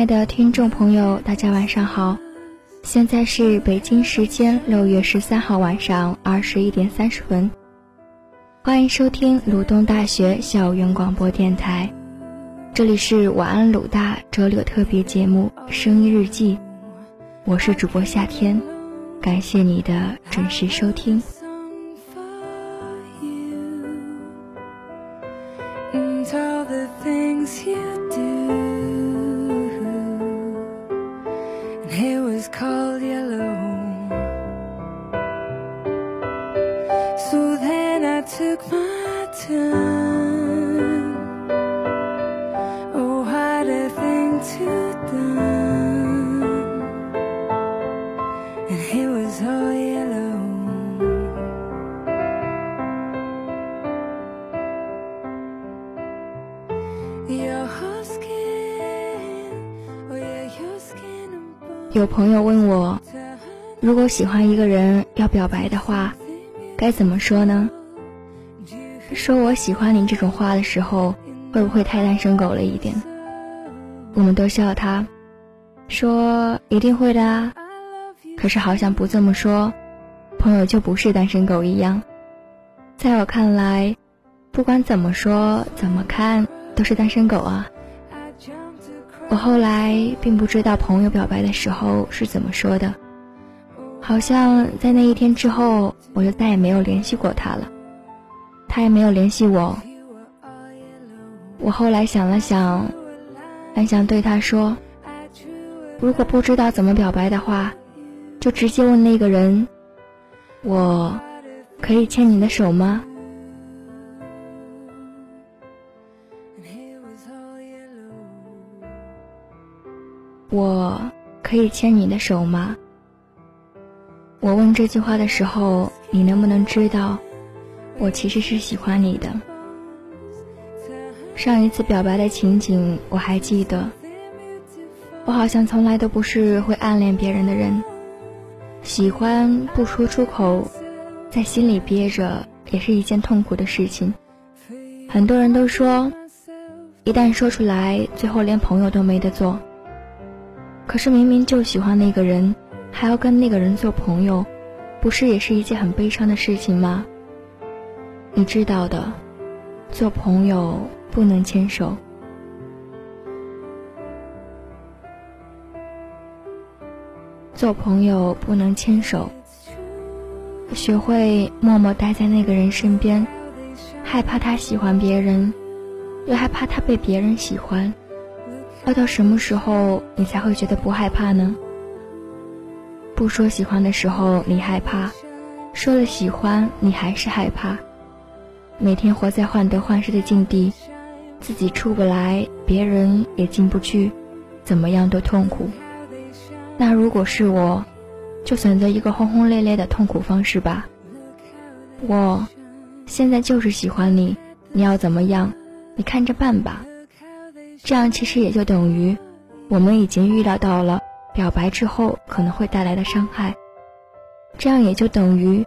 亲爱的听众朋友，大家晚上好，现在是北京时间六月十三号晚上二十一点三十分，欢迎收听鲁东大学校园广播电台，这里是晚安鲁大周六特别节目《声音日记》，我是主播夏天，感谢你的准时收听。有朋友问我，如果喜欢一个人要表白的话，该怎么说呢？说我喜欢你这种话的时候，会不会太单身狗了一点？我们都笑他，说一定会的啊。可是好像不这么说，朋友就不是单身狗一样。在我看来，不管怎么说怎么看，都是单身狗啊。我后来并不知道朋友表白的时候是怎么说的，好像在那一天之后，我就再也没有联系过他了，他也没有联系我。我后来想了想，很想对他说：“如果不知道怎么表白的话，就直接问那个人，我可以牵你的手吗？”我可以牵你的手吗？我问这句话的时候，你能不能知道，我其实是喜欢你的。上一次表白的情景我还记得，我好像从来都不是会暗恋别人的人，喜欢不说出口，在心里憋着也是一件痛苦的事情。很多人都说，一旦说出来，最后连朋友都没得做。可是明明就喜欢那个人，还要跟那个人做朋友，不是也是一件很悲伤的事情吗？你知道的，做朋友不能牵手，做朋友不能牵手，学会默默待在那个人身边，害怕他喜欢别人，又害怕他被别人喜欢。要到什么时候你才会觉得不害怕呢？不说喜欢的时候你害怕，说了喜欢你还是害怕。每天活在患得患失的境地，自己出不来，别人也进不去，怎么样都痛苦。那如果是我，就选择一个轰轰烈烈的痛苦方式吧。我，现在就是喜欢你，你要怎么样，你看着办吧。这样其实也就等于，我们已经预料到了表白之后可能会带来的伤害。这样也就等于，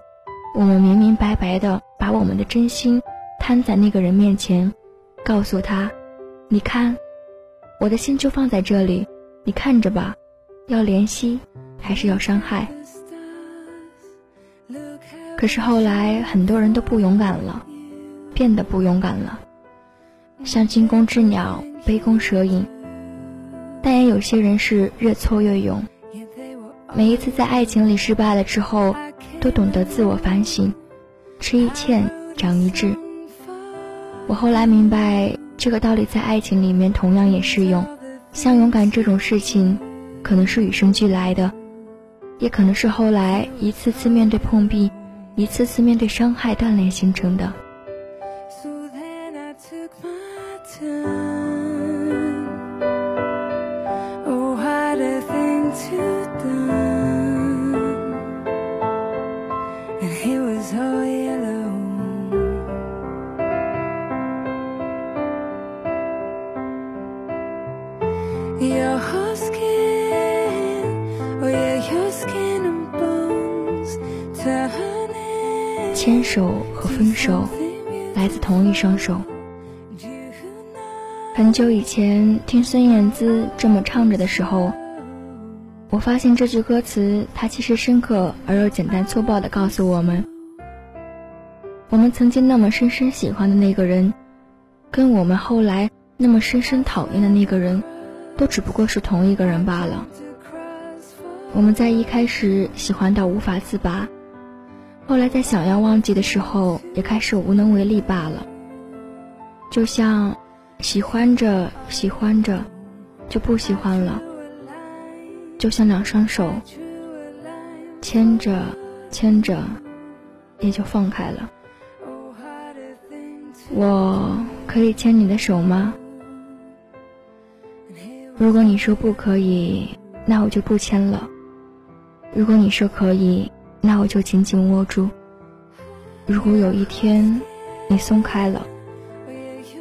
我们明明白白的把我们的真心摊在那个人面前，告诉他：“你看，我的心就放在这里，你看着吧，要怜惜还是要伤害？”可是后来很多人都不勇敢了，变得不勇敢了。像惊弓之鸟，杯弓蛇影，但也有些人是越挫越勇。每一次在爱情里失败了之后，都懂得自我反省，吃一堑长一智。我后来明白这个道理，在爱情里面同样也适用。像勇敢这种事情，可能是与生俱来的，也可能是后来一次次面对碰壁，一次次面对伤害锻炼形成的。一双手。很久以前听孙燕姿这么唱着的时候，我发现这句歌词，它其实深刻而又简单粗暴地告诉我们：我们曾经那么深深喜欢的那个人，跟我们后来那么深深讨厌的那个人，都只不过是同一个人罢了。我们在一开始喜欢到无法自拔，后来在想要忘记的时候，也开始无能为力罢了。就像。喜欢着，喜欢着，就不喜欢了。就像两双手牵着，牵着，也就放开了。我可以牵你的手吗？如果你说不可以，那我就不牵了。如果你说可以，那我就紧紧握住。如果有一天你松开了，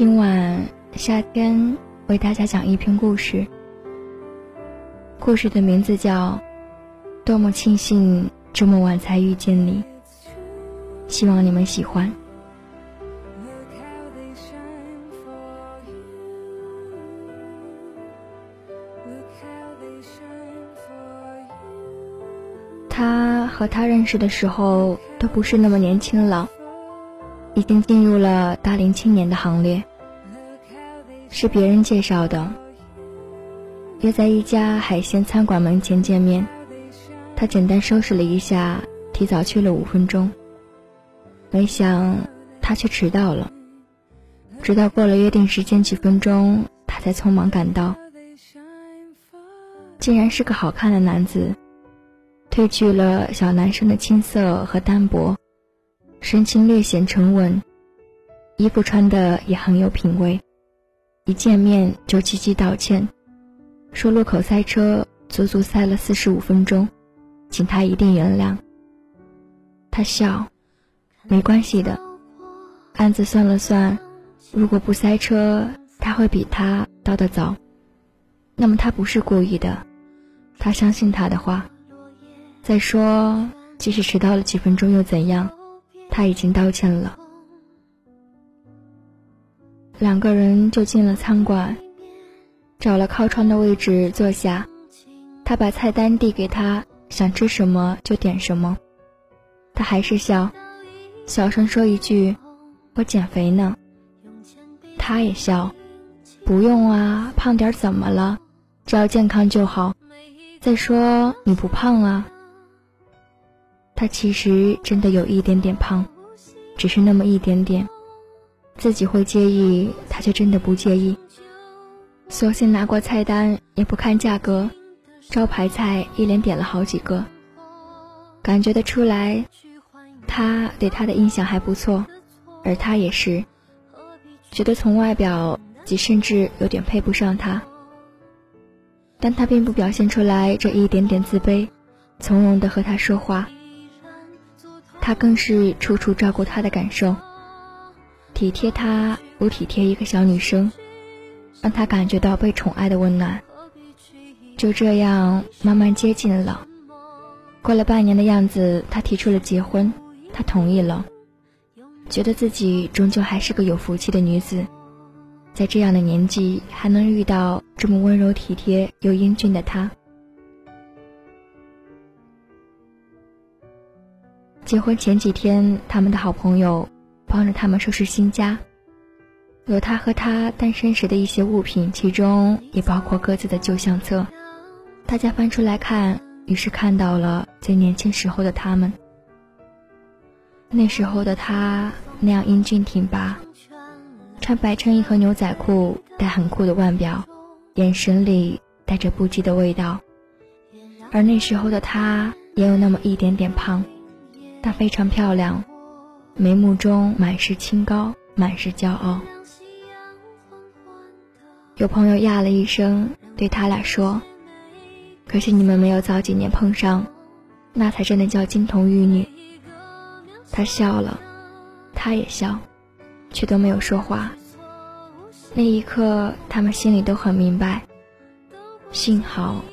今晚夏天为大家讲一篇故事，故事的名字叫《多么庆幸这么晚才遇见你》，希望你们喜欢。他和他认识的时候都不是那么年轻了。已经进入了大龄青年的行列，是别人介绍的。约在一家海鲜餐馆门前见面，他简单收拾了一下，提早去了五分钟。没想他却迟到了，直到过了约定时间几分钟，他才匆忙赶到。竟然是个好看的男子，褪去了小男生的青涩和单薄。神情略显沉稳，衣服穿的也很有品味。一见面就积极道歉，说路口塞车，足足塞了四十五分钟，请他一定原谅。他笑，没关系的。暗自算了算，如果不塞车，他会比他到的早。那么他不是故意的，他相信他的话。再说，即使迟到了几分钟又怎样？他已经道歉了，两个人就进了餐馆，找了靠窗的位置坐下。他把菜单递给他，想吃什么就点什么。他还是笑，小声说一句：“我减肥呢。”他也笑：“不用啊，胖点怎么了？只要健康就好。再说你不胖啊。”他其实真的有一点点胖，只是那么一点点，自己会介意，他却真的不介意。索性拿过菜单也不看价格，招牌菜一连点了好几个。感觉得出来，他对他的印象还不错，而他也是，觉得从外表及甚至有点配不上他。但他并不表现出来这一点点自卑，从容的和他说话。他更是处处照顾她的感受，体贴她如体贴一个小女生，让她感觉到被宠爱的温暖。就这样慢慢接近了。过了半年的样子，他提出了结婚，她同意了，觉得自己终究还是个有福气的女子，在这样的年纪还能遇到这么温柔体贴又英俊的他。结婚前几天，他们的好朋友帮着他们收拾新家，有他和他单身时的一些物品，其中也包括各自的旧相册。大家翻出来看，于是看到了最年轻时候的他们。那时候的他那样英俊挺拔，穿白衬衣和牛仔裤，戴很酷的腕表，眼神里带着不羁的味道。而那时候的他也有那么一点点胖。但非常漂亮，眉目中满是清高，满是骄傲。有朋友呀了一声，对他俩说：“可惜你们没有早几年碰上，那才真的叫金童玉女。”他笑了，他也笑，却都没有说话。那一刻，他们心里都很明白，幸好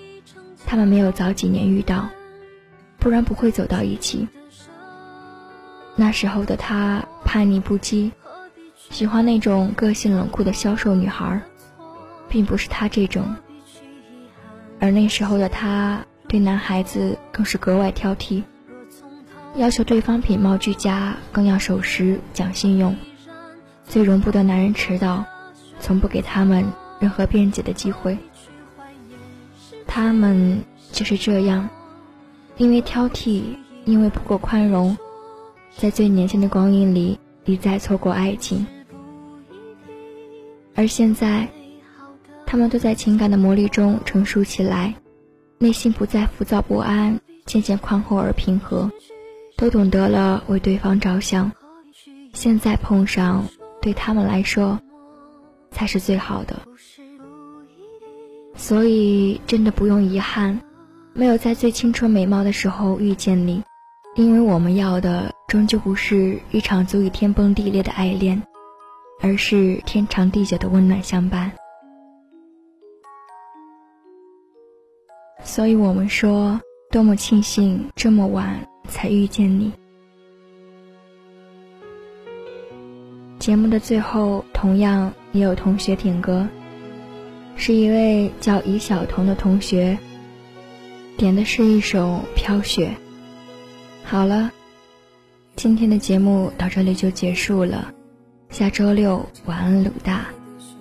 他们没有早几年遇到，不然不会走到一起。那时候的他叛逆不羁，喜欢那种个性冷酷的消瘦女孩。并不是他这种，而那时候的他对男孩子更是格外挑剔，要求对方品貌俱佳，更要守时讲信用，最容不得男人迟到，从不给他们任何辩解的机会。他们就是这样，因为挑剔，因为不够宽容，在最年轻的光阴里一再错过爱情，而现在。他们都在情感的磨砺中成熟起来，内心不再浮躁不安，渐渐宽厚而平和，都懂得了为对方着想。现在碰上，对他们来说，才是最好的。所以，真的不用遗憾，没有在最青春美貌的时候遇见你，因为我们要的终究不是一场足以天崩地裂的爱恋，而是天长地久的温暖相伴。所以我们说，多么庆幸这么晚才遇见你。节目的最后，同样也有同学点歌，是一位叫尹晓彤的同学点的是一首《飘雪》。好了，今天的节目到这里就结束了，下周六晚安，鲁大，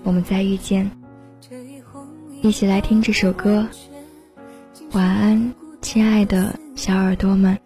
我们再遇见，一起来听这首歌。晚安，亲爱的小耳朵们。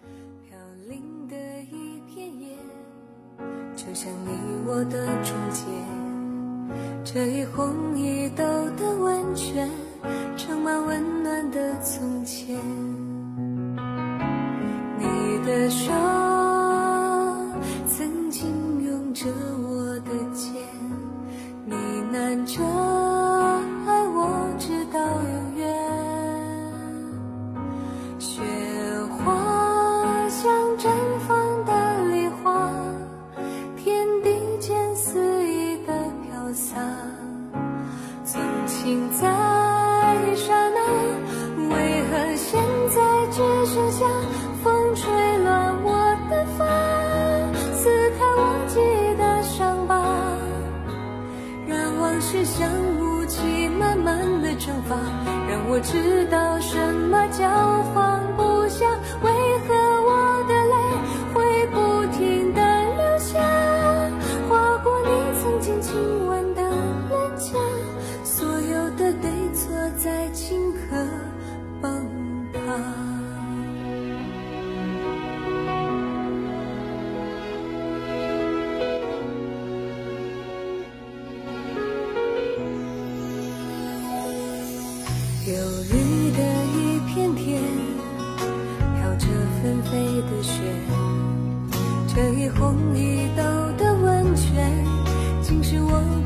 的雪。这一红一豆的温泉，竟是我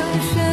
嗯。